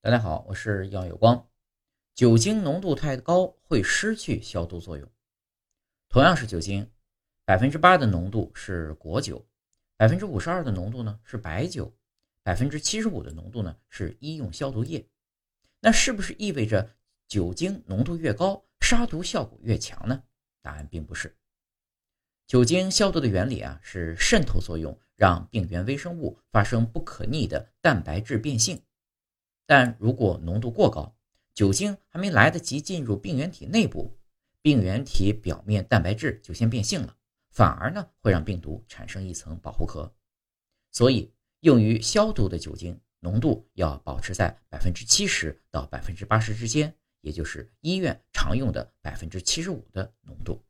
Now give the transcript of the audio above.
大家好，我是杨有光。酒精浓度太高会失去消毒作用。同样是酒精，百分之八的浓度是果酒，百分之五十二的浓度呢是白酒，百分之七十五的浓度呢是医用消毒液。那是不是意味着酒精浓度越高，杀毒效果越强呢？答案并不是。酒精消毒的原理啊是渗透作用，让病原微生物发生不可逆的蛋白质变性。但如果浓度过高，酒精还没来得及进入病原体内部，病原体表面蛋白质就先变性了，反而呢会让病毒产生一层保护壳。所以，用于消毒的酒精浓度要保持在百分之七十到百分之八十之间，也就是医院常用的百分之七十五的浓度。